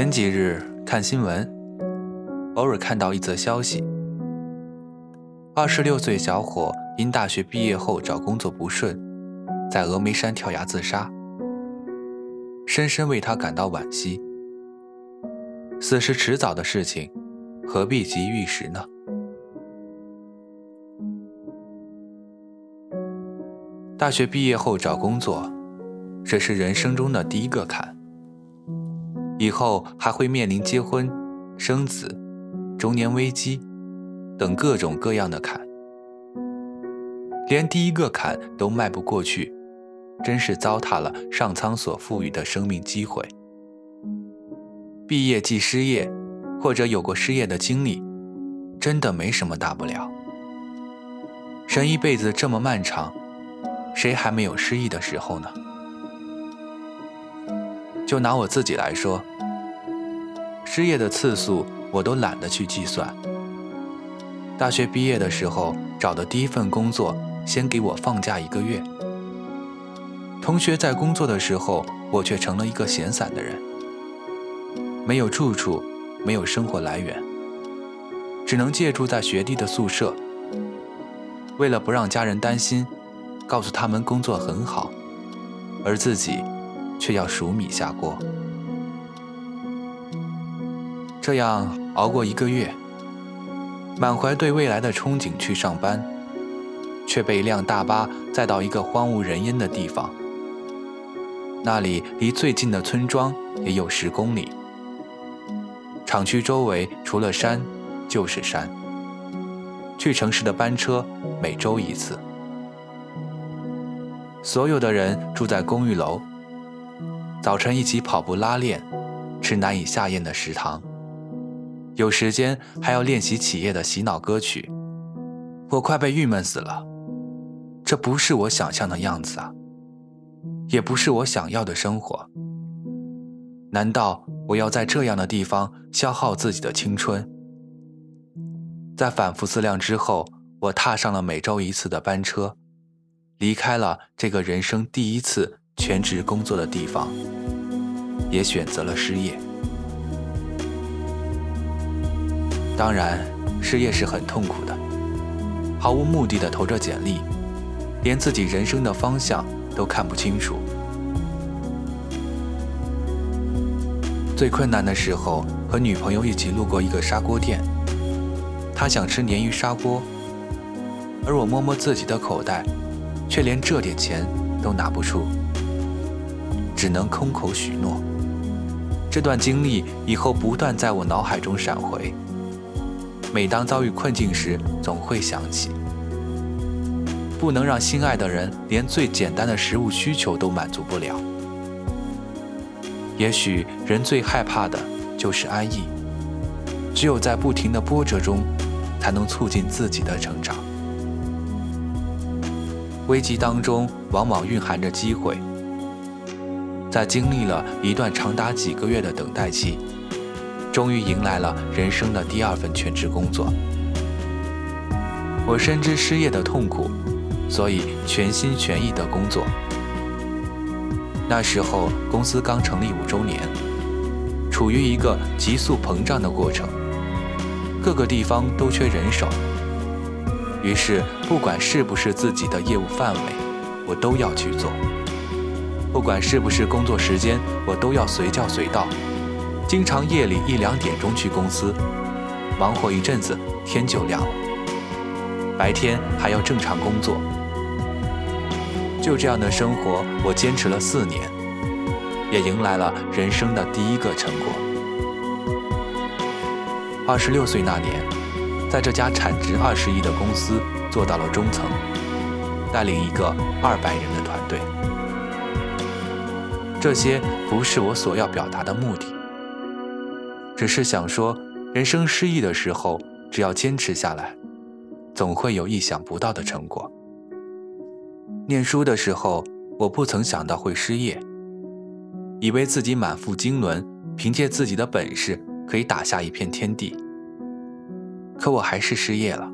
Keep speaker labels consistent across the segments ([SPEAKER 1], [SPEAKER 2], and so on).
[SPEAKER 1] 前几日看新闻，偶尔看到一则消息：二十六岁小伙因大学毕业后找工作不顺，在峨眉山跳崖自杀。深深为他感到惋惜。死是迟早的事情，何必急于一时呢？大学毕业后找工作，这是人生中的第一个坎。以后还会面临结婚、生子、中年危机等各种各样的坎，连第一个坎都迈不过去，真是糟蹋了上苍所赋予的生命机会。毕业即失业，或者有过失业的经历，真的没什么大不了。人一辈子这么漫长，谁还没有失意的时候呢？就拿我自己来说，失业的次数我都懒得去计算。大学毕业的时候找的第一份工作，先给我放假一个月。同学在工作的时候，我却成了一个闲散的人，没有住处，没有生活来源，只能借住在学弟的宿舍。为了不让家人担心，告诉他们工作很好，而自己。却要数米下锅，这样熬过一个月，满怀对未来的憧憬去上班，却被一辆大巴载到一个荒无人烟的地方。那里离最近的村庄也有十公里，厂区周围除了山就是山。去城市的班车每周一次，所有的人住在公寓楼。早晨一起跑步拉练，吃难以下咽的食堂，有时间还要练习企业的洗脑歌曲。我快被郁闷死了，这不是我想象的样子啊，也不是我想要的生活。难道我要在这样的地方消耗自己的青春？在反复思量之后，我踏上了每周一次的班车，离开了这个人生第一次。全职工作的地方，也选择了失业。当然，失业是很痛苦的，毫无目的的投着简历，连自己人生的方向都看不清楚。最困难的时候，和女朋友一起路过一个砂锅店，她想吃鲶鱼砂锅，而我摸摸自己的口袋，却连这点钱都拿不出。只能空口许诺。这段经历以后不断在我脑海中闪回。每当遭遇困境时，总会想起，不能让心爱的人连最简单的食物需求都满足不了。也许人最害怕的就是安逸，只有在不停的波折中，才能促进自己的成长。危机当中，往往蕴含着机会。在经历了一段长达几个月的等待期，终于迎来了人生的第二份全职工作。我深知失业的痛苦，所以全心全意的工作。那时候公司刚成立五周年，处于一个急速膨胀的过程，各个地方都缺人手。于是不管是不是自己的业务范围，我都要去做。不管是不是工作时间，我都要随叫随到，经常夜里一两点钟去公司，忙活一阵子，天就亮了。白天还要正常工作，就这样的生活，我坚持了四年，也迎来了人生的第一个成果。二十六岁那年，在这家产值二十亿的公司做到了中层，带领一个二百人的团队。这些不是我所要表达的目的，只是想说，人生失意的时候，只要坚持下来，总会有意想不到的成果。念书的时候，我不曾想到会失业，以为自己满腹经纶，凭借自己的本事可以打下一片天地，可我还是失业了。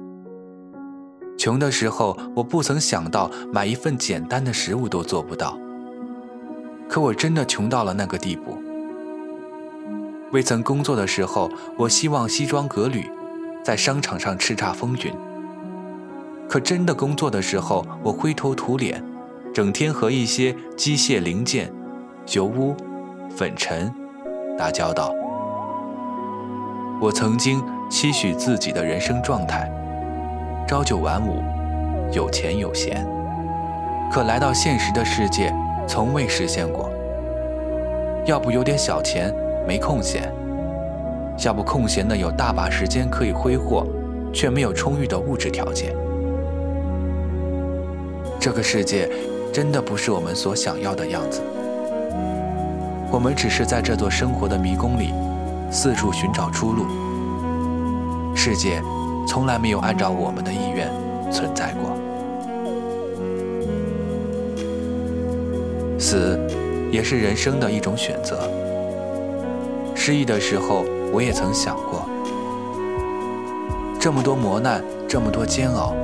[SPEAKER 1] 穷的时候，我不曾想到买一份简单的食物都做不到。可我真的穷到了那个地步。未曾工作的时候，我希望西装革履，在商场上叱咤风云。可真的工作的时候，我灰头土脸，整天和一些机械零件、油污、粉尘打交道。我曾经期许自己的人生状态：朝九晚五，有钱有闲。可来到现实的世界，从未实现过。要不有点小钱，没空闲；要不空闲的有大把时间可以挥霍，却没有充裕的物质条件。这个世界真的不是我们所想要的样子。我们只是在这座生活的迷宫里，四处寻找出路。世界从来没有按照我们的意愿存在过。死。也是人生的一种选择。失意的时候，我也曾想过，这么多磨难，这么多煎熬，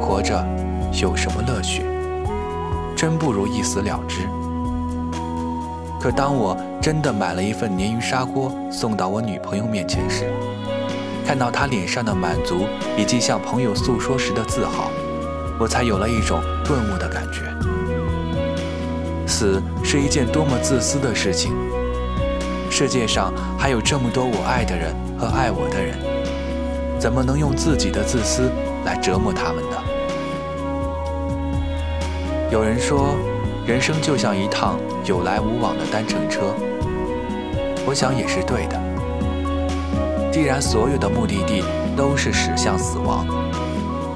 [SPEAKER 1] 活着有什么乐趣？真不如一死了之。可当我真的买了一份鲶鱼砂锅送到我女朋友面前时，看到她脸上的满足以及向朋友诉说时的自豪，我才有了一种顿悟的感觉。死是一件多么自私的事情！世界上还有这么多我爱的人和爱我的人，怎么能用自己的自私来折磨他们呢？有人说，人生就像一趟有来无往的单程车。我想也是对的。既然所有的目的地都是驶向死亡，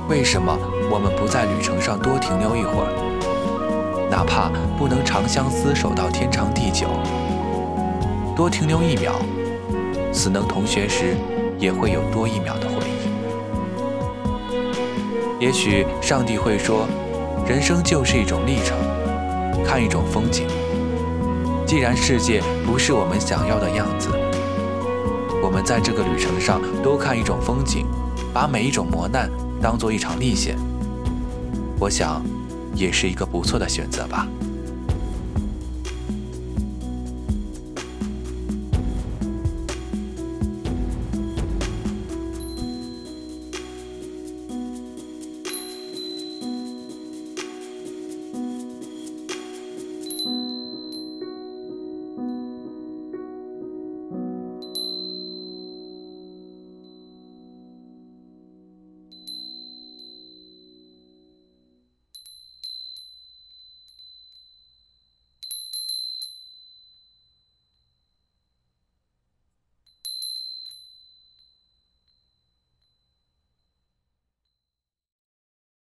[SPEAKER 1] 为什么我们不在旅程上多停留一会儿？哪怕不能长相厮守到天长地久，多停留一秒，死能同学时也会有多一秒的回忆。也许上帝会说，人生就是一种历程，看一种风景。既然世界不是我们想要的样子，我们在这个旅程上多看一种风景，把每一种磨难当做一场历险。我想。也是一个不错的选择吧。